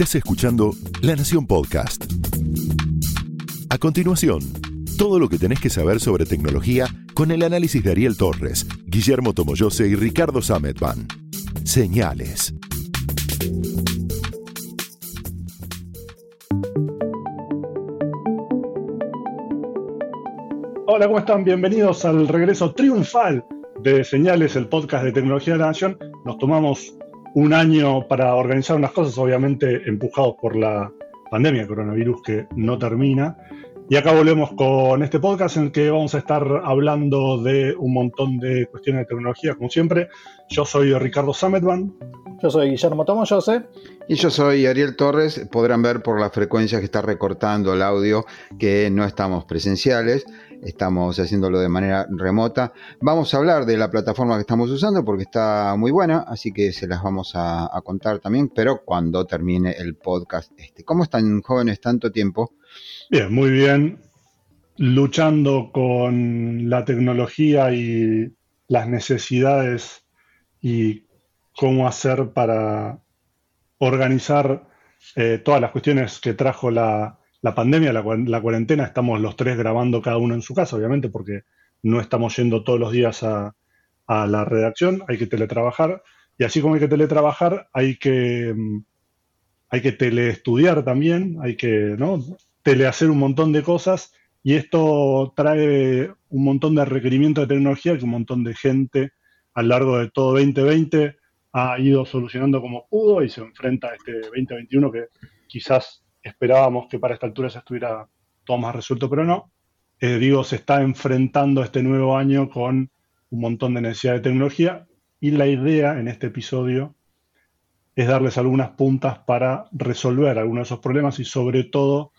Estás escuchando La Nación Podcast. A continuación, todo lo que tenés que saber sobre tecnología con el análisis de Ariel Torres, Guillermo Tomoyose y Ricardo Sametban. Señales. Hola, ¿cómo están? Bienvenidos al regreso triunfal de Señales, el podcast de tecnología de la Nación. Nos tomamos un año para organizar unas cosas, obviamente empujados por la pandemia coronavirus que no termina. Y acá volvemos con este podcast en el que vamos a estar hablando de un montón de cuestiones de tecnología, como siempre. Yo soy Ricardo Sametban. Yo soy Guillermo Tomoyose. Y yo soy Ariel Torres. Podrán ver por la frecuencia que está recortando el audio que no estamos presenciales estamos haciéndolo de manera remota. Vamos a hablar de la plataforma que estamos usando porque está muy buena, así que se las vamos a, contar también, pero cuando termine el podcast este. ¿Cómo están jóvenes tanto tiempo? Bien, muy bien. Luchando con la tecnología y las necesidades y cómo hacer para organizar eh, todas las cuestiones que trajo la, la pandemia, la, cuarentena, estamos los tres grabando cada uno en su casa, obviamente, porque no estamos yendo todos los días a, la redacción, hay que teletrabajar. Y así como hay que teletrabajar, hay que, mm, hay que teleestudiar también, hay que ¿no? telehacer un montón de cosas. Y esto trae un montón de requerimientos de tecnología que un montón de gente a lo largo de todo 2020 ha ido solucionando como pudo y se enfrenta a este 2021 que quizás esperábamos que para esta altura se estuviera todo más resuelto, pero no. Eh, digo, se está enfrentando este nuevo año con un montón de necesidad de tecnología y la idea en este episodio es darles algunas puntas para resolver algunos de esos problemas y sobre todo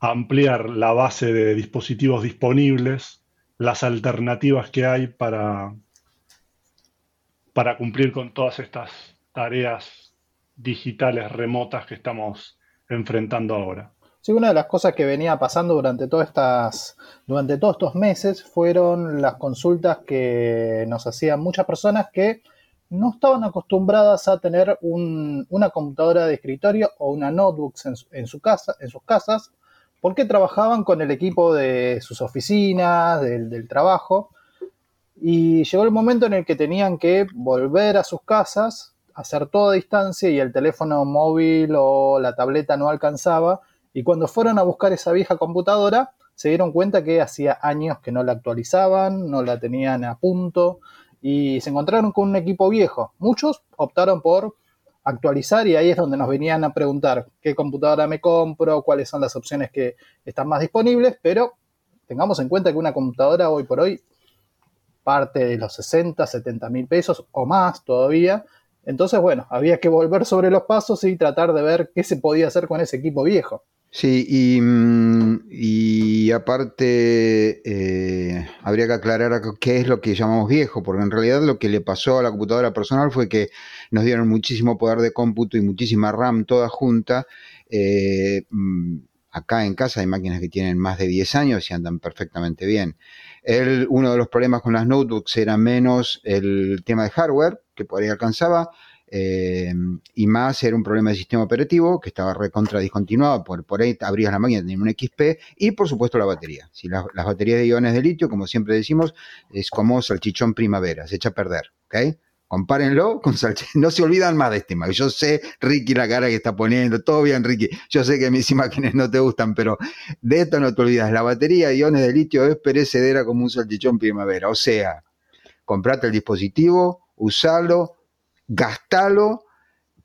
ampliar la base de dispositivos disponibles, las alternativas que hay para, para cumplir con todas estas tareas digitales remotas que estamos enfrentando ahora. Sí, una de las cosas que venía pasando durante, todas estas, durante todos estos meses fueron las consultas que nos hacían muchas personas que no estaban acostumbradas a tener una computadora de escritorio o una notebook en, su casa, en sus casas porque trabajaban con el equipo de sus oficinas, del, del trabajo, y llegó el momento en el que tenían que volver a sus casas hacer todo a distancia y el teléfono móvil o la tableta no alcanzaba. Y cuando fueron a buscar esa vieja computadora, se dieron cuenta que hacía años que no la actualizaban, no la tenían a punto y se encontraron con un equipo viejo. Muchos optaron por actualizar y ahí es donde nos venían a preguntar qué computadora me compro, cuáles son las opciones que están más disponibles, pero tengamos en cuenta que una computadora hoy por hoy parte de los 60, 70 mil pesos o más todavía entonces, bueno, había que volver sobre los pasos y tratar de ver qué se podía hacer con ese equipo viejo. Sí, y, mm, aparte eh, habría que aclarar qué es lo que llamamos viejo, porque en realidad lo que le pasó a la computadora personal fue que nos dieron muchísimo poder de cómputo y muchísima RAM toda junta. Eh, mm, acá en casa hay máquinas que tienen más de 10 años y andan perfectamente bien. uno de los problemas con las notebooks era menos el tema de hardware, que por ahí alcanzaba, eh, y más era un problema de sistema operativo que estaba recontra discontinuado, por, por ahí abrías la máquina, tenía un XP, y por supuesto la batería. Si las baterías de iones de litio, como siempre decimos, es como salchichón primavera, se echa a perder, ¿ok? Compárenlo con salchichón, no se olvidan más de este Yo sé, Ricky, la cara que está poniendo, todo bien, Ricky. Yo sé que mis imágenes no te gustan, pero de esto no te olvidas. La batería de iones de litio es perecedera como un salchichón primavera. O sea, comprate el dispositivo, usalo, gastalo,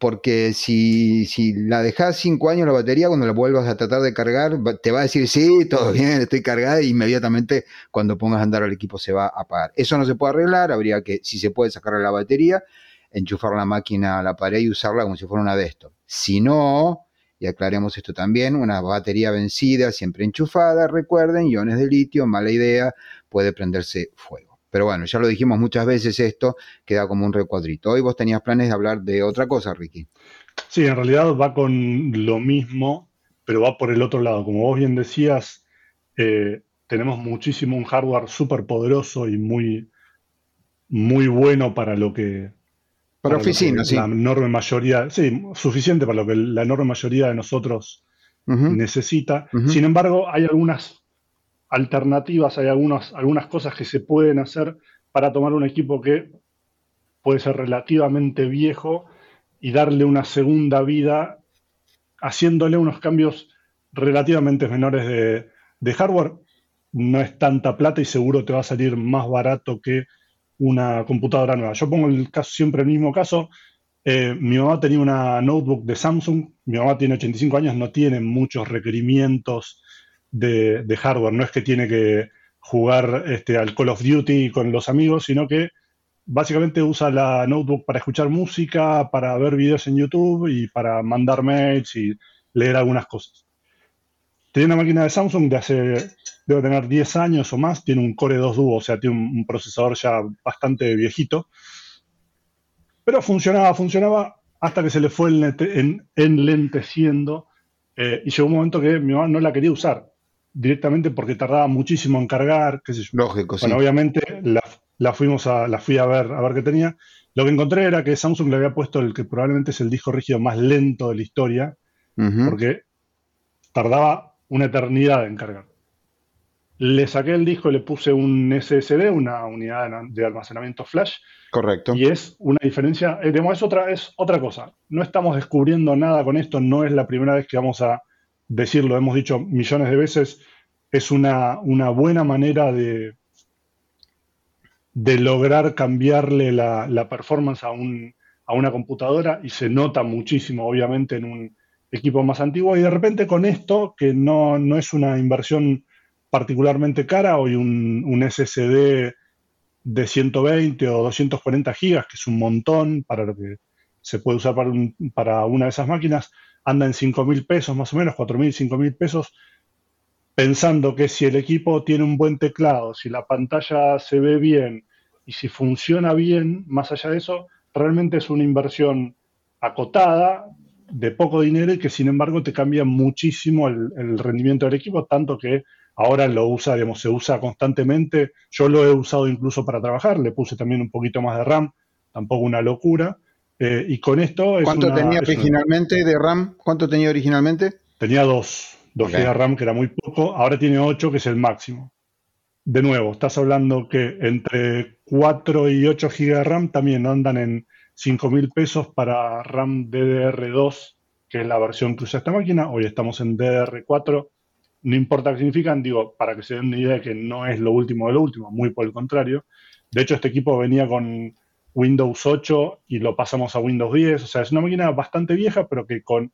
porque si, si la dejas cinco años la batería, cuando la vuelvas a tratar de cargar, te va a decir, sí, todo bien, estoy cargada, e inmediatamente cuando pongas a andar al equipo se va a apagar. Eso no se puede arreglar, habría que, si se puede sacar la batería, enchufar la máquina a la pared y usarla como si fuera una de estos. Si no, y aclaremos esto también, una batería vencida, siempre enchufada, recuerden, iones de litio, mala idea, puede prenderse fuego. Pero bueno, ya lo dijimos muchas veces esto, queda como un recuadrito. Hoy vos tenías planes de hablar de otra cosa, Ricky. Sí, en realidad va con lo mismo, pero va por el otro lado. Como vos bien decías, eh, tenemos muchísimo un hardware súper poderoso y muy, muy bueno para lo que Para, oficina, sí. La enorme mayoría, sí, suficiente para lo que la enorme mayoría de nosotros necesita. Sin embargo, hay algunas alternativas, hay algunas, algunas cosas que se pueden hacer para tomar un equipo que puede ser relativamente viejo y darle una segunda vida haciéndole unos cambios relativamente menores de, hardware. No es tanta plata y seguro te va a salir más barato que una computadora nueva. Yo pongo el caso, siempre el mismo caso. Eh, mi mamá tenía una notebook de Samsung, mi mamá tiene 85 años, no tiene muchos requerimientos de, hardware, no es que tiene que jugar este, al Call of Duty con los amigos, sino que básicamente usa la notebook para escuchar música, para ver videos en YouTube y para mandar mails y leer algunas cosas. Tiene una máquina de Samsung de hace debe tener 10 años o más, tiene un Core 2 Duo, o sea, tiene un, procesador ya bastante viejito. Pero funcionaba, funcionaba hasta que se le fue enlenteciendo eh, y llegó un momento que mi mamá no la quería usar directamente porque tardaba muchísimo en cargar, qué sé yo. Lógico, bueno, obviamente la, fuimos a, la fui a ver, a ver qué tenía. Lo que encontré era que Samsung le había puesto el que probablemente es el disco rígido más lento de la historia, porque tardaba una eternidad en cargar. Le saqué el disco y le puse un SSD, una unidad de almacenamiento flash. Correcto. Y es una diferencia, eh, es, otra, es otra cosa. No estamos descubriendo nada con esto, no es la primera vez que vamos a decirlo, hemos dicho millones de veces, es una, una buena manera de, de lograr cambiarle la, performance a, un, a una computadora y se nota muchísimo, obviamente, en un equipo más antiguo. Y de repente con esto, que no, no es una inversión particularmente cara, hoy un, SSD de 120 o 240 gigas, que es un montón para lo que se puede usar para, para una de esas máquinas, anda en 5 mil pesos más o menos, 4 mil, 5 mil pesos, pensando que si el equipo tiene un buen teclado, si la pantalla se ve bien y si funciona bien, más allá de eso, realmente es una inversión acotada, de poco dinero y que sin embargo te cambia muchísimo el rendimiento del equipo, tanto que ahora lo usa, digamos, se usa constantemente. Yo lo he usado incluso para trabajar, le puse también un poquito más de RAM, tampoco una locura. Eh, y con esto... ¿Cuánto tenía originalmente de RAM? ¿Cuánto tenía originalmente? Tenía dos, dos GB de RAM, que era muy poco. Ahora tiene 8, que es el máximo. De nuevo, estás hablando que entre 4 y 8 GB de RAM también andan en 5 mil pesos para RAM DDR2, que es la versión que usa esta máquina. Hoy estamos en DDR4 no importa qué significan, digo, para que se den una idea de que no es lo último de lo último, muy por el contrario. De hecho, este equipo venía con Windows 8 y lo pasamos a Windows 10, o sea, es una máquina bastante vieja, pero que con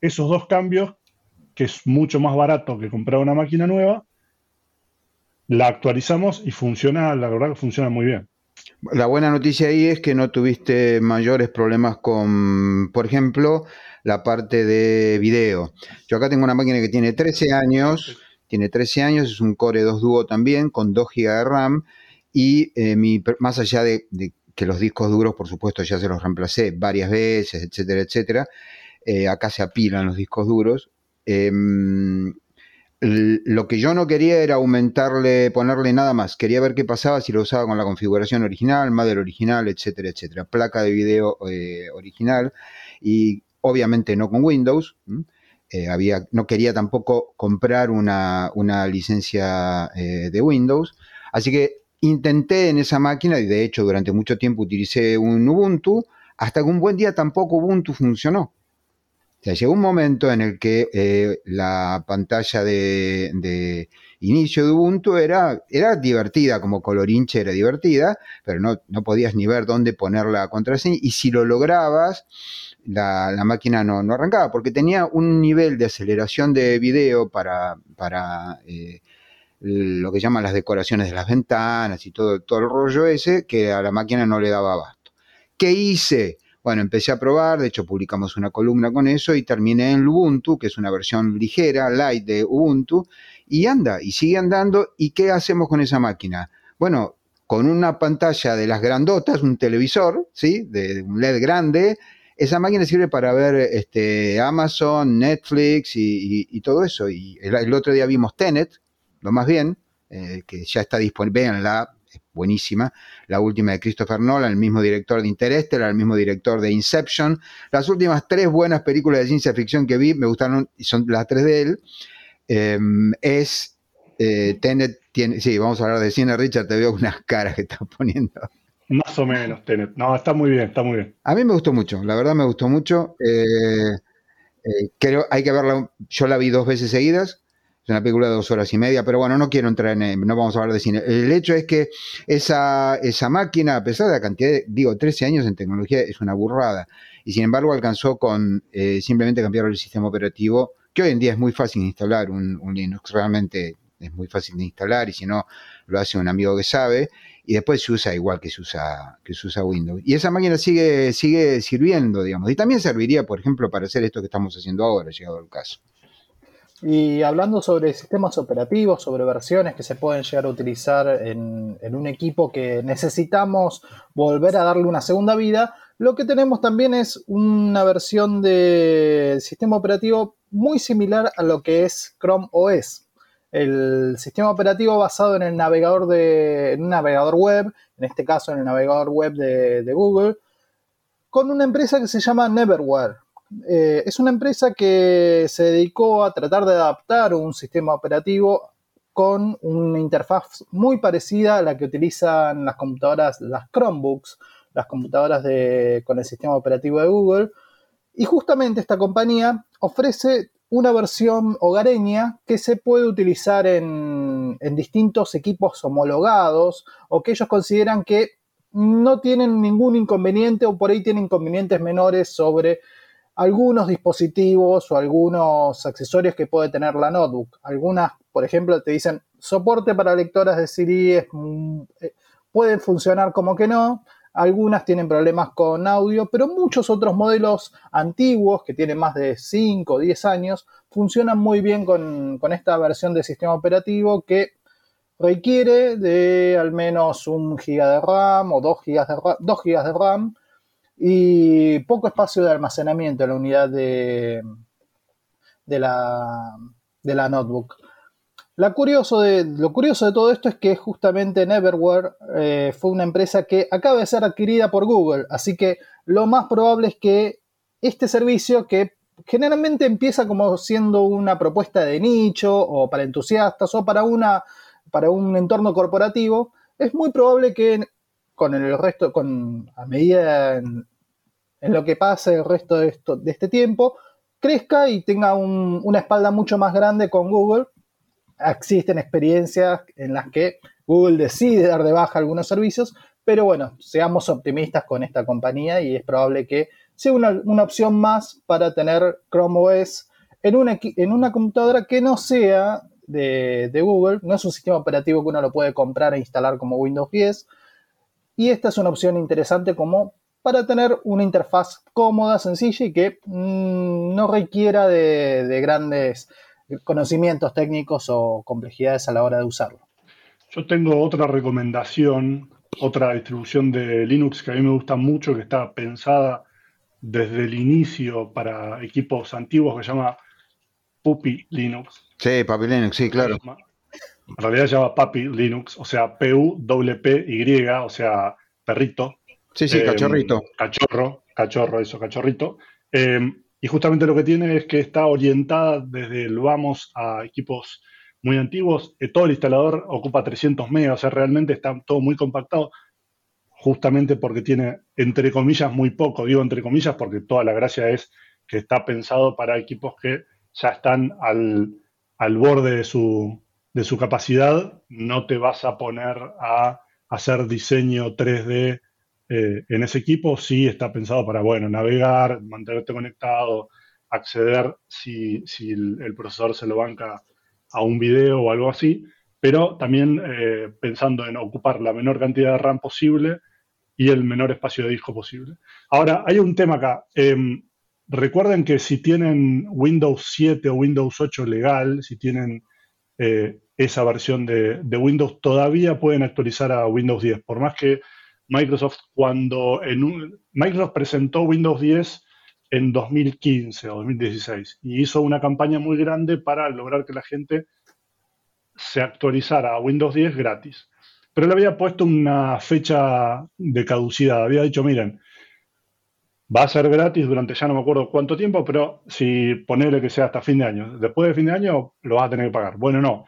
esos dos cambios, que es mucho más barato que comprar una máquina nueva, la actualizamos y funciona, la verdad que funciona muy bien. La buena noticia ahí es que no tuviste mayores problemas con, por ejemplo, la parte de video. Yo acá tengo una máquina que tiene 13 años, tiene 13 años, es un Core 2 Duo también, con 2 GB de RAM, y eh, mi, más allá de, que los discos duros, por supuesto, ya se los reemplacé varias veces, etcétera, etcétera, eh, acá se apilan los discos duros. Em, lo que yo no quería era aumentarle, ponerle nada más. Quería ver qué pasaba si lo usaba con la configuración original, madre original, etcétera, etcétera. Placa de video eh, original. Y obviamente no con Windows. Eh, había, no quería tampoco comprar una, licencia eh, de Windows. Así que intenté en esa máquina, y de hecho durante mucho tiempo utilicé un Ubuntu, hasta que un buen día tampoco Ubuntu funcionó. O sea, llegó un momento en el que eh, la pantalla de, inicio de Ubuntu era, era divertida, como colorinche era divertida, pero no, no podías ni ver dónde poner la contraseña. Y si lo lograbas, la, máquina no, arrancaba, porque tenía un nivel de aceleración de video para, para eh, lo que llaman las decoraciones de las ventanas y todo, todo el rollo ese, que a la máquina no le daba abasto. ¿Qué hice? Bueno, empecé a probar, de hecho publicamos una columna con eso y terminé en Ubuntu, que es una versión ligera, light de Ubuntu, y anda, y sigue andando. ¿Y qué hacemos con esa máquina? Bueno, con una pantalla de las grandotas, un televisor, ¿sí? De un LED grande, esa máquina sirve para ver este, Amazon, Netflix y, todo eso. Y el, otro día vimos Tenet, lo más bien, eh, que ya está disponible, véanla, buenísima. La última de Christopher Nolan, el mismo director de Interstellar, el mismo director de Inception. Las últimas tres buenas películas de ciencia ficción que vi, me gustaron, y son las tres de él, em, es eh, Tenet, tiene, sí, vamos a hablar de cine, Richard, te veo unas caras que estás poniendo. Más o menos, Tenet. No, está muy bien, está muy bien. A mí me gustó mucho, la verdad me gustó mucho. Eh, eh, creo, hay que verla, yo la vi dos veces seguidas, es una película de dos horas y media, pero bueno, no quiero entrar en, no vamos a hablar de cine. El hecho es que esa, esa máquina, a pesar de la cantidad de, digo, 13 años en tecnología, es una burrada. Y sin embargo alcanzó con eh, simplemente cambiar el sistema operativo, que hoy en día es muy fácil instalar un, un Linux, realmente es muy fácil de instalar y si no, lo hace un amigo que sabe y después se usa igual que se usa, que se usa Windows. Y esa máquina sigue, sigue sirviendo, digamos. Y también serviría, por ejemplo, para hacer esto que estamos haciendo ahora, llegado el caso. Y hablando sobre sistemas operativos, sobre versiones que se pueden llegar a utilizar en, en, un equipo que necesitamos volver a darle una segunda vida, lo que tenemos también es una versión de sistema operativo muy similar a lo que es Chrome OS el sistema operativo basado en el navegador de un navegador web, en este caso en el navegador web de, Google, con una empresa que se llama Neverware. Eh, es una empresa que se dedicó a tratar de adaptar un sistema operativo con una interfaz muy parecida a la que utilizan las computadoras, las Chromebooks, las computadoras con el sistema operativo de Google. Y justamente esta compañía ofrece una versión hogareña que se puede utilizar en, distintos equipos homologados o que ellos consideran que no tienen ningún inconveniente o por ahí tienen inconvenientes menores sobre algunos dispositivos o algunos accesorios que puede tener la notebook. Algunas, por ejemplo, te dicen soporte para lectoras de CD eh, puede funcionar como que no. Algunas tienen problemas con audio, pero muchos otros modelos antiguos que tienen más de 5 o 10 años funcionan muy bien con, esta versión de sistema operativo que requiere de al menos un giga de RAM o 2 gigas de RAM, 2 gigas de RAM y poco espacio de almacenamiento en la unidad de, de, la, de la notebook. Lo curioso de todo esto es que justamente Neverware eh, fue una empresa que acaba de ser adquirida por Google, así que lo más probable es que este servicio, que generalmente empieza como siendo una propuesta de nicho o para entusiastas o para, una, para un entorno corporativo, es muy probable que con el resto, con, a medida en, lo que pase el resto de, esto, de este tiempo, crezca y tenga una espalda mucho más grande con Google. Existen experiencias en las que Google decide dar de baja algunos servicios, pero bueno, seamos optimistas con esta compañía y es probable que sea una, opción más para tener Chrome OS en una, en una computadora que no sea de, Google, no es un sistema operativo que uno lo puede comprar e instalar como Windows 10, y esta es una opción interesante como para tener una interfaz cómoda, sencilla y que mm, no requiera de grandes conocimientos técnicos o complejidades a la hora de usarlo. Yo tengo otra recomendación, otra distribución de Linux que a mí me gusta mucho, que está pensada desde el inicio para equipos antiguos, que se llama Puppy Linux. Sí, Puppy Linux, sí, claro. En realidad se llama Puppy Linux, o sea, P-U-P-Y, o sea, perrito. Sí, sí, cachorrito. Em, cachorro, cachorro, eso, cachorrito. Eh, y justamente lo que tiene es que está orientada desde el vamos a equipos muy antiguos. Eh, todo el instalador ocupa 300 megas, o sea, realmente está todo muy compactado, justamente porque tiene, entre comillas, muy poco. Digo entre comillas porque toda la gracia es que está pensado para equipos que ya están al, al borde de su, de su capacidad. No te vas a poner a hacer diseño 3D eh, en ese equipo sí está pensado para, bueno, navegar, mantenerte conectado, acceder si, el, procesador se lo banca a un video o algo así, pero también eh, pensando en ocupar la menor cantidad de RAM posible y el menor espacio de disco posible. Ahora, hay un tema acá. Em, recuerden que si tienen Windows 7 o Windows 8 legal, si tienen eh, esa versión de, Windows, todavía pueden actualizar a Windows 10, por más que Microsoft cuando en un, Microsoft presentó Windows 10 en 2015 o 2016 y hizo una campaña muy grande para lograr que la gente se actualizara a Windows 10 gratis. pero le había puesto una fecha de caducidad. Había dicho, miren, va a ser gratis durante ya no me acuerdo cuánto tiempo, pero si ponerle que sea hasta fin de año. Después de fin de año lo vas a tener que pagar. Bueno, no.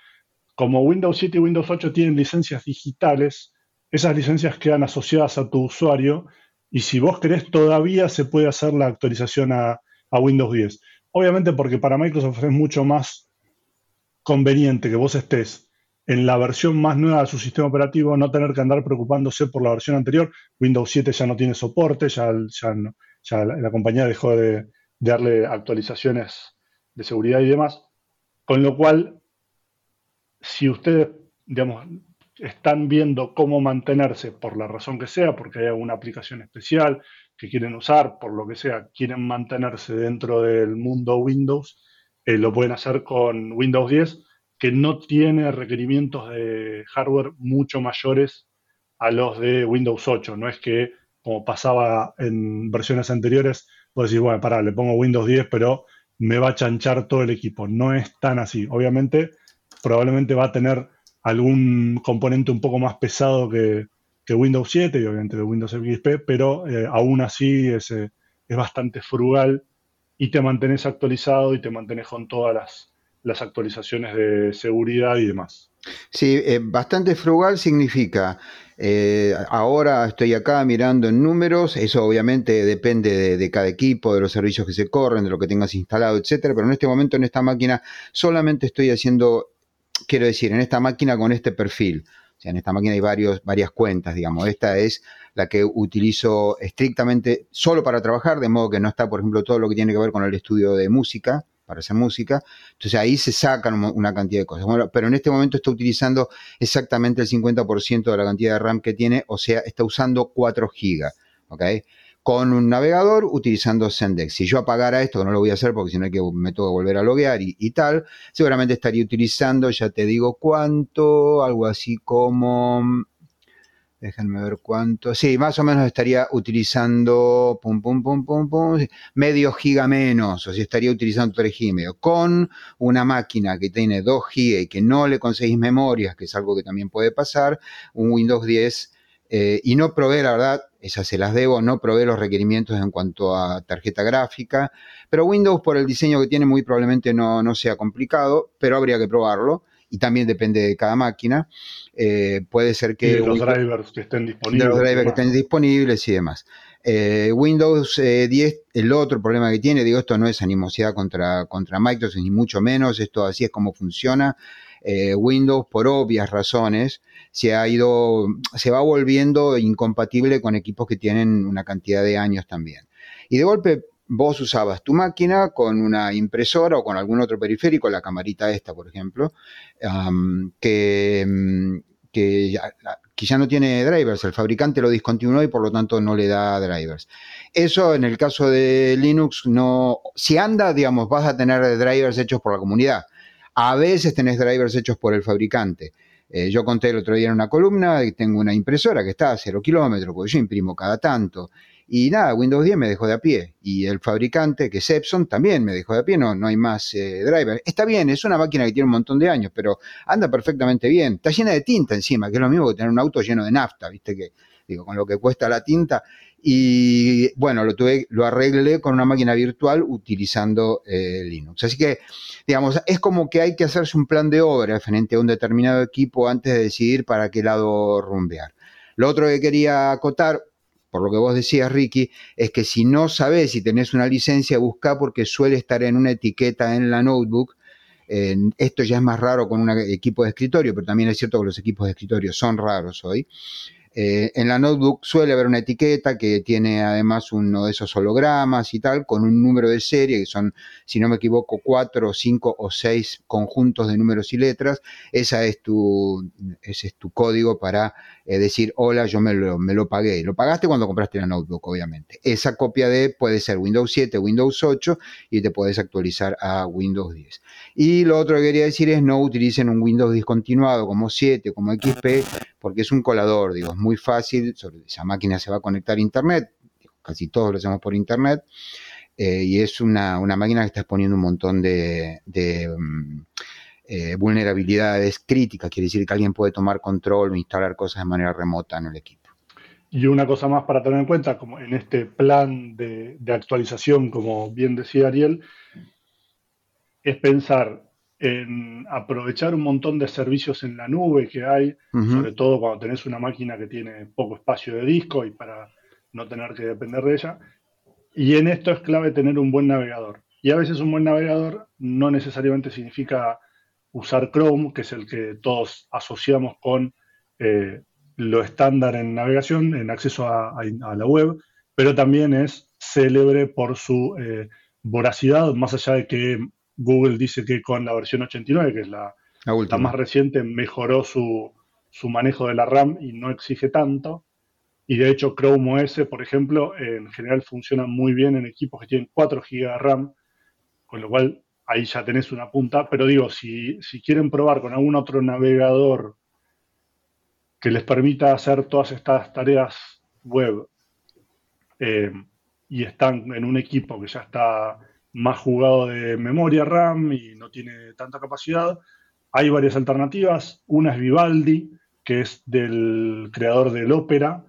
Como Windows 7 y Windows 8 tienen licencias digitales, esas licencias quedan asociadas a tu usuario y si vos querés todavía se puede hacer la actualización a, Windows 10. Obviamente porque para Microsoft es mucho más conveniente que vos estés en la versión más nueva de su sistema operativo, no tener que andar preocupándose por la versión anterior. Windows 7 ya no tiene soporte, ya, ya, la, compañía dejó de, darle actualizaciones de seguridad y demás. Con lo cual, si ustedes, digamos, están viendo cómo mantenerse por la razón que sea, porque hay alguna aplicación especial que quieren usar, por lo que sea, quieren mantenerse dentro del mundo Windows, eh, lo pueden hacer con Windows 10 que no tiene requerimientos de hardware mucho mayores a los de Windows 8. No es que, como pasaba en versiones anteriores, vos decís, bueno, pará, le pongo Windows 10, pero me va a chanchar todo el equipo. No es tan así. Obviamente, probablemente va a tener algún componente un poco más pesado que, Windows 7 y obviamente de Windows XP, pero eh, aún así es, eh, es bastante frugal y te mantenés actualizado y te mantenés con todas las, las actualizaciones de seguridad y demás. Sí, eh, bastante frugal significa, eh, ahora estoy acá mirando en números, eso obviamente depende de, cada equipo, de los servicios que se corren, de lo que tengas instalado, etcétera, pero en este momento en esta máquina solamente estoy haciendo, quiero decir, en esta máquina con este perfil. O sea, en esta máquina hay varios, varias cuentas, digamos. Esta es la que utilizo estrictamente solo para trabajar, de modo que no está, por ejemplo, todo lo que tiene que ver con el estudio de música, para hacer música. Entonces ahí se sacan una cantidad de cosas. Bueno, pero en este momento está utilizando exactamente el 50% de la cantidad de RAM que tiene, o sea, está usando 4 GB. ¿ok? Con un navegador utilizando Sendex. Si yo apagara esto, que no lo voy a hacer porque si no hay que me tengo que volver a loguear y tal, seguramente estaría utilizando, ya te digo cuánto, algo así como Déjenme ver cuánto. Sí, más o menos estaría utilizando pum, pum, pum, pum, pum, medio giga menos, o si estaría utilizando 3 giga Con una máquina que tiene 2 giga y que no le conseguís memorias, que es algo que también puede pasar, un Windows 10 eh, y no probé, la verdad, esas se las debo, no probé los requerimientos en cuanto a tarjeta gráfica, pero Windows por el diseño que tiene muy probablemente no, no sea complicado, pero habría que probarlo y también depende de cada máquina. Eh, puede ser que... los drivers que estén disponibles. los drivers que estén disponibles y demás. Eh, Windows 10, eh, el otro problema que tiene, digo, esto no es animosidad contra, contra Microsoft, ni mucho menos, esto así es como funciona. Windows, por obvias razones, se ha ido, se va volviendo incompatible con equipos que tienen una cantidad de años también. Y de golpe vos usabas tu máquina con una impresora o con algún otro periférico, la camarita esta, por ejemplo, que, mm, que, ya, no tiene drivers. El fabricante lo discontinuó y por lo tanto no le da drivers. Eso en el caso de Linux no, si anda, digamos, vas a tener drivers hechos por la comunidad. A veces tenés drivers hechos por el fabricante. Eh, yo conté el otro día en una columna que tengo una impresora que está a cero kilómetros, porque yo imprimo cada tanto. Y nada, Windows 10 me dejó de a pie. Y el fabricante, que es Epson, también me dejó de a pie. No, no hay más eh, driver. Está bien, es una máquina que tiene un montón de años, pero anda perfectamente bien. Está llena de tinta encima, que es lo mismo que tener un auto lleno de nafta, ¿viste? Que, digo, con lo que cuesta la tinta. Y bueno, lo, tuve, lo arreglé con una máquina virtual utilizando eh, Linux. Así que, digamos, es como que hay que hacerse un plan de obra frente a un determinado equipo antes de decidir para qué lado rumbear. Lo otro que quería acotar, por lo que vos decías, Ricky, es que si no sabés si tenés una licencia, busca porque suele estar en una etiqueta en la notebook. esto ya es más raro con un equipo de escritorio, pero también es cierto que los equipos de escritorio son raros hoy. Eh, en la notebook suele haber una etiqueta que tiene además uno de esos hologramas y tal, con un número de serie, que son, si no me equivoco, cuatro, cinco o seis conjuntos de números y letras. Esa es tu, ese es tu código para eh, decir, hola, yo me lo, me lo pagué. Lo pagaste cuando compraste la notebook, obviamente. Esa copia de puede ser Windows 7, Windows 8 y te puedes actualizar a Windows 10. Y lo otro que quería decir es no utilicen un Windows discontinuado como 7, como XP, porque es un colador, digo, muy fácil, esa máquina se va a conectar a Internet, casi todos lo hacemos por Internet, eh, y es una, máquina que está exponiendo un montón de, mm, eh, vulnerabilidades críticas, quiere decir que alguien puede tomar control o instalar cosas de manera remota en el equipo. Y una cosa más para tener en cuenta, como en este plan de, actualización, como bien decía Ariel, es pensar en aprovechar un montón de servicios en la nube que hay, sobre todo cuando tenés una máquina que tiene poco espacio de disco y para no tener que depender de ella. Y en esto es clave tener un buen navegador. Y a veces un buen navegador no necesariamente significa usar Chrome, que es el que todos asociamos con eh, lo estándar en navegación, en acceso a, la web, pero también es célebre por su eh, voracidad, más allá de que Google dice que con la versión 89, que es la, más reciente, mejoró su, manejo de la RAM y no exige tanto. Y de hecho Chrome OS, por ejemplo, en general funciona muy bien en equipos que tienen 4 GB de RAM, con lo cual ahí ya tenés una punta. Pero digo, si, si quieren probar con algún otro navegador que les permita hacer todas estas tareas web eh, y están en un equipo que ya está más jugado de memoria RAM y no tiene tanta capacidad, hay varias alternativas. Una es Vivaldi, que es del creador del Opera.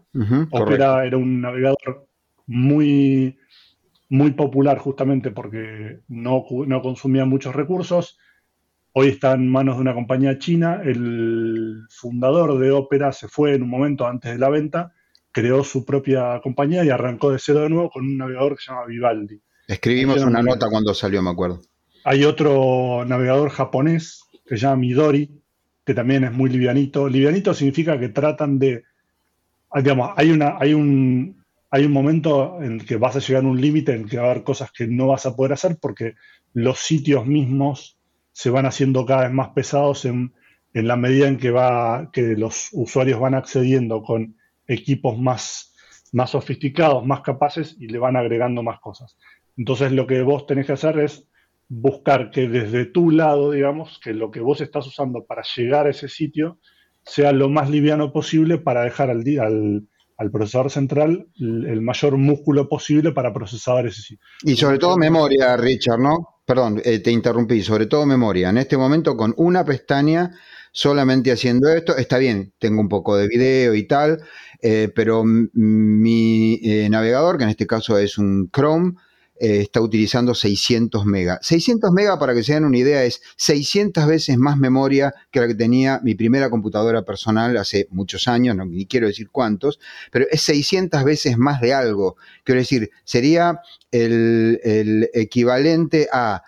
Opera era un navegador muy, muy popular justamente porque no, no consumía muchos recursos Hoy está en manos de una compañía china. El fundador de Opera se fue en un momento antes de la venta, creó su propia compañía y arrancó de cero de nuevo con un navegador que se llama Vivaldi. Escribimos una nota cuando salió, me acuerdo. Hay otro navegador japonés que se llama Midori, que también es muy livianito. Livianito significa que tratan de, digamos, hay una, hay un, hay un momento en que vas a llegar a un límite en que va a haber cosas que no vas a poder hacer porque los sitios mismos se van haciendo cada vez más pesados en, la medida en que, va, que los usuarios van accediendo con equipos más, más sofisticados, más capaces y le van agregando más cosas. Entonces lo que vos tenés que hacer es buscar que desde tu lado, digamos, que lo que vos estás usando para llegar a ese sitio sea lo más liviano posible para dejar al, al, al procesador central el mayor músculo posible para procesar ese sitio. Y sobre todo memoria, Richard, ¿no? perdón, eh, te interrumpí, sobre todo memoria. En este momento con una pestaña, solamente haciendo esto, está bien, tengo un poco de video y tal, eh, pero mi eh, navegador, que en este caso es un Chrome, eh, está utilizando 600 megas. 600 megas, para que se den una idea, es 600 veces más memoria que la que tenía mi primera computadora personal hace muchos años, no ni quiero decir cuántos, pero es 600 veces más de algo. Quiero decir, sería el, el equivalente a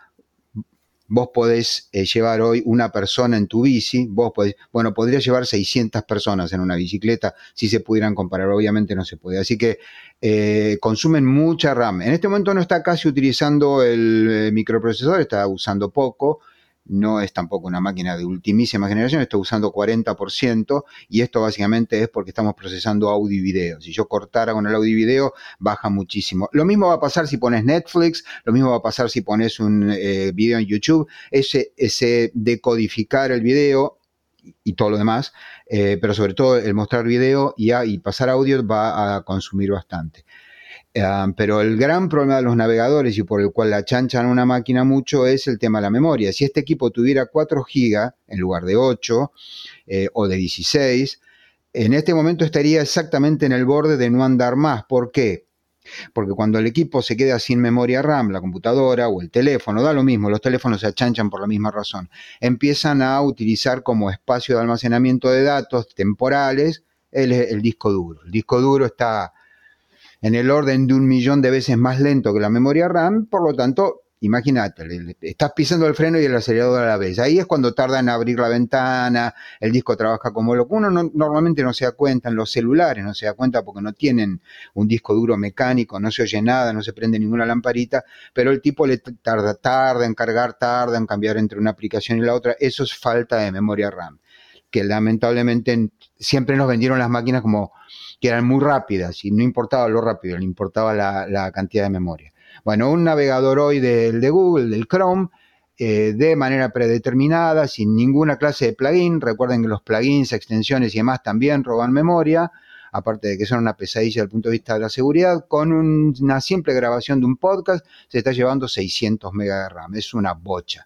Vos podés eh, llevar hoy una persona en tu bici, vos podés, bueno, podrías llevar 600 personas en una bicicleta si se pudieran comparar, obviamente no se puede. Así que eh, consumen mucha RAM. En este momento no está casi utilizando el eh, microprocesador, está usando poco, no es tampoco una máquina de ultimísima generación, está usando 40% y esto básicamente es porque estamos procesando audio y video. Si yo cortara con el audio y video, baja muchísimo. Lo mismo va a pasar si pones Netflix, lo mismo va a pasar si pones un eh, video en YouTube. Ese, ese decodificar el video y todo lo demás, eh, pero sobre todo el mostrar video y, y pasar audio va a consumir bastante pero el gran problema de los navegadores y por el cual la chanchan una máquina mucho es el tema de la memoria. Si este equipo tuviera 4 GB en lugar de 8 eh, o de 16, en este momento estaría exactamente en el borde de no andar más. ¿Por qué? Porque cuando el equipo se queda sin memoria RAM, la computadora o el teléfono, da lo mismo, los teléfonos se achanchan por la misma razón, empiezan a utilizar como espacio de almacenamiento de datos temporales el, el disco duro. El disco duro está en el orden de un millón de veces más lento que la memoria RAM, por lo tanto, imagínate, estás pisando el freno y el acelerador a la vez. Ahí es cuando tarda en abrir la ventana, el disco trabaja como loco. Uno normalmente no se da cuenta, en los celulares no se da cuenta porque no tienen un disco duro mecánico, no se oye nada, no se prende ninguna lamparita, pero el tipo le tarda, tarda en cargar, tarda en cambiar entre una aplicación y la otra. Eso es falta de memoria RAM, que lamentablemente siempre nos vendieron las máquinas como que eran muy rápidas y no importaba lo rápido, le importaba la, cantidad de memoria. Bueno, un navegador hoy del de Google, del Chrome, eh, de manera predeterminada, sin ninguna clase de plugin. Recuerden que los plugins, extensiones y demás también roban memoria, aparte de que son una pesadilla desde el punto de vista de la seguridad. Con una simple grabación de un podcast se está llevando 600 MB de RAM, es una bocha.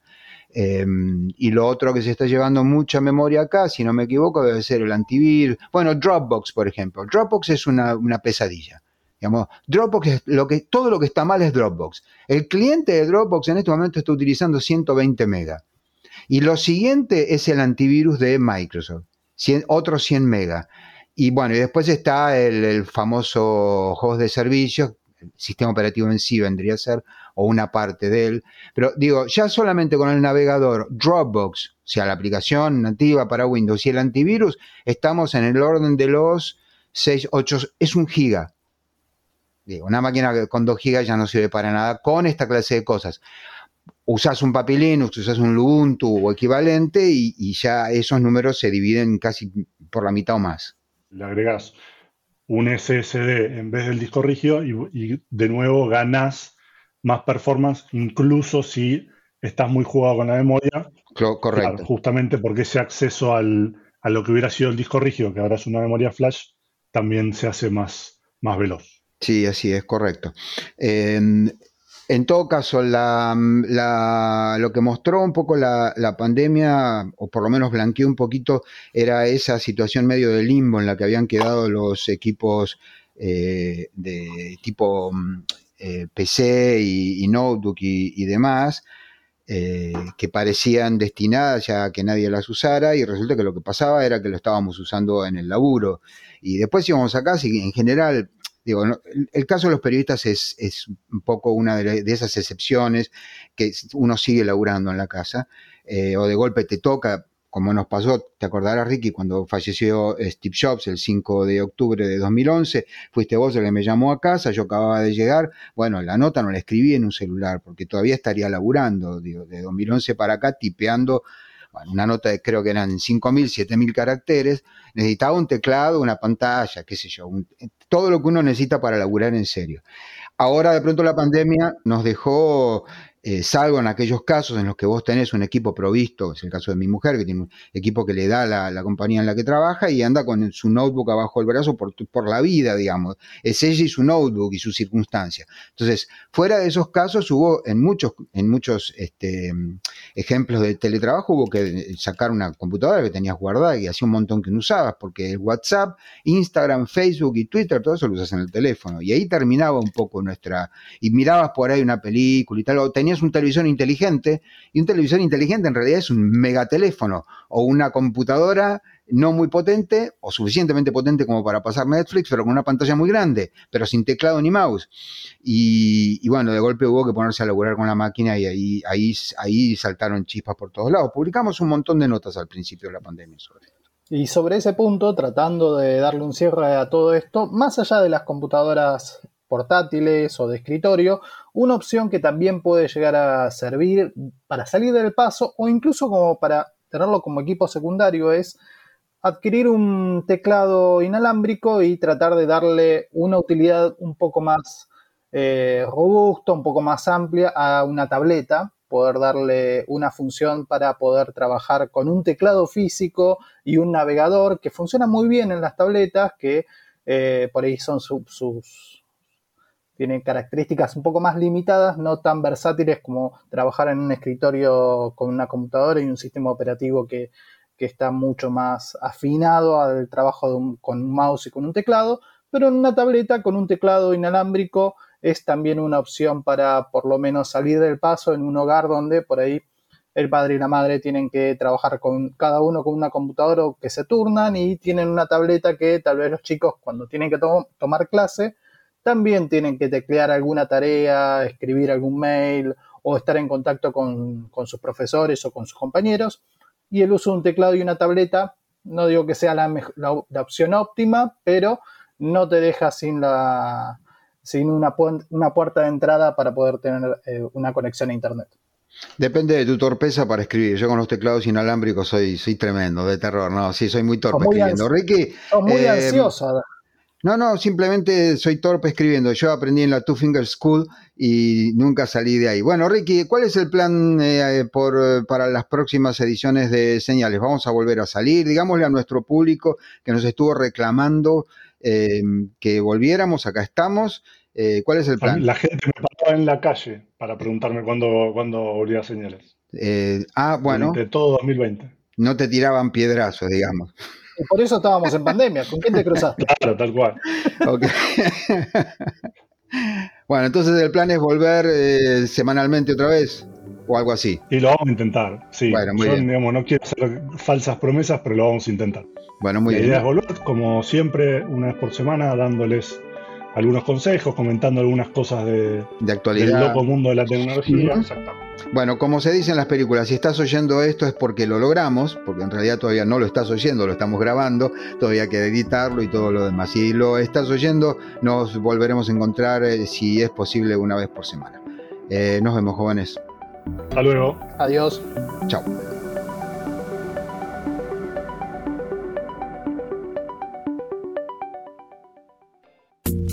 Em, y lo otro que se está llevando mucha memoria acá, si no me equivoco, debe ser el antivirus. Bueno, Dropbox, por ejemplo. Dropbox es una, pesadilla. Digamos, Dropbox es lo que, todo lo que está mal es Dropbox. El cliente de Dropbox en este momento está utilizando 120 megas. Y lo siguiente es el antivirus de Microsoft, otros 100 megas. Y bueno, y después está el, famoso host de servicios, el sistema operativo en sí vendría a ser, o una parte de él. Pero digo, ya solamente con el navegador Dropbox, o sea, la aplicación nativa para Windows y el antivirus, estamos en el orden de los 6, 8, es un giga. Digo, una máquina con 2 gigas ya no sirve para nada con esta clase de cosas usas un Papi Linux, usas un Ubuntu o equivalente y, ya esos números se dividen casi por la mitad o más. Le agregas un SSD en vez del disco rígido y, de nuevo ganas más performance, incluso si estás muy jugado con la memoria. Correcto. justamente porque ese acceso a lo que hubiera sido el disco rígido, que ahora es una memoria flash, también se hace más, más veloz. Sí, así es, correcto. En todo caso, lo que mostró un poco la, pandemia, o por lo menos blanqueó un poquito, era esa situación medio de limbo en la que habían quedado los equipos eh, de tipo mm, eh, PC y, notebook y, demás, eh, que parecían destinadas ya a que nadie las usara, y resulta que lo que pasaba era que lo estábamos usando en el laburo. Y después íbamos a casa y en general Digo, el, caso de los periodistas es, un poco una de, esas excepciones que uno sigue laburando en la casa, eh, o de golpe te toca, como nos pasó, te acordarás Ricky, cuando falleció Steve Jobs el 5 de octubre de 2011, fuiste vos el que me llamó a casa, yo acababa de llegar, bueno, la nota no la escribí en un celular, porque todavía estaría laburando, digo, de 2011 para acá, tipeando una nota de creo que eran 5.000, 7.000 caracteres, necesitaba un teclado, una pantalla, qué sé yo, todo lo que uno necesita para laburar en serio. Ahora de pronto la pandemia nos dejó eh, salvo en aquellos casos en los que vos tenés un equipo provisto, es el caso de mi mujer, que tiene un equipo que le da la, compañía en la que trabaja y anda con su notebook abajo del brazo por, por, la vida, digamos. Es ella y su notebook y sus circunstancias. Entonces, fuera de esos casos, hubo en muchos, en muchos este, ejemplos de teletrabajo, hubo que sacar una computadora que tenías guardada y hacía un montón que no usabas, porque WhatsApp, Instagram, Facebook y Twitter, todo eso lo usas en el teléfono. Y ahí terminaba un poco nuestra. Y mirabas por ahí una película y tal, o tenías un televisor inteligente, y un televisor inteligente en realidad es un megateléfono o una computadora no muy potente o suficientemente potente como para pasar Netflix, pero con una pantalla muy grande, pero sin teclado ni mouse. Y, bueno, de golpe hubo que ponerse a laburar con la máquina y ahí, ahí, ahí saltaron chispas por todos lados. Publicamos un montón de notas al principio de la pandemia sobre esto. Y sobre ese punto, tratando de darle un cierre a todo esto, más allá de las computadoras portátiles o de escritorio, una opción que también puede llegar a servir para salir del paso o incluso como para tenerlo como equipo secundario es adquirir un teclado inalámbrico y tratar de darle una utilidad un poco más eh, robusta, un poco más amplia a una tableta, poder darle una función para poder trabajar con un teclado físico y un navegador que funciona muy bien en las tabletas, que eh, por ahí son sus tiene características un poco más limitadas, no tan versátiles como trabajar en un escritorio con una computadora y un sistema operativo que, está mucho más afinado al trabajo con un mouse y con un teclado, pero en una tableta con un teclado inalámbrico es también una opción para por lo menos salir del paso en un hogar donde por ahí el padre y la madre tienen que trabajar con cada uno con una computadora que se turnan y tienen una tableta que tal vez los chicos cuando tienen que tomar clase también tienen que teclear alguna tarea, escribir algún mail o estar en contacto con, sus profesores o con sus compañeros. Y el uso de un teclado y una tableta, no digo que sea la, opción óptima, pero no te deja sin, la, sin una, una puerta de entrada para poder tener eh, una conexión a Internet. Depende de tu torpeza para escribir. Yo con los teclados inalámbricos soy, soy tremendo, de terror. No, sí, soy muy torpe escribiendo. Ricky. muy eh, ansiosa. No, no, simplemente soy torpe escribiendo. Yo aprendí en la Two Finger School y nunca salí de ahí. Bueno, Ricky, ¿cuál es el plan eh, por, para las próximas ediciones de Señales? ¿Vamos a volver a salir? Digámosle a nuestro público que nos estuvo reclamando eh, que volviéramos, acá estamos. Eh, ¿Cuál es el plan? La gente me paraba en la calle para preguntarme cuándo, cuándo volvía a Señales. Eh, ah, bueno. De todo 2020. No te tiraban piedrazos, digamos. Por eso estábamos en pandemia. ¿Con quién te cruzaste? Claro, tal cual. Okay. bueno, entonces el plan es volver eh, semanalmente otra vez o algo así. Y lo vamos a intentar, sí. Bueno, muy Yo, bien. digamos, no quiero hacer falsas promesas, pero lo vamos a intentar. Bueno, muy La bien. idea es volver, como siempre, una vez por semana, dándoles algunos consejos, comentando algunas cosas de, De del actualidad. loco mundo de la tecnología. Exactamente. Bueno, como se dice en las películas, si estás oyendo esto es porque lo logramos, porque en realidad todavía no lo estás oyendo, lo estamos grabando, todavía hay que editarlo y todo lo demás. Si lo estás oyendo, nos volveremos a encontrar, eh, si es posible, una vez por semana. Eh, nos vemos, jóvenes. Hasta luego. Adiós. Chao.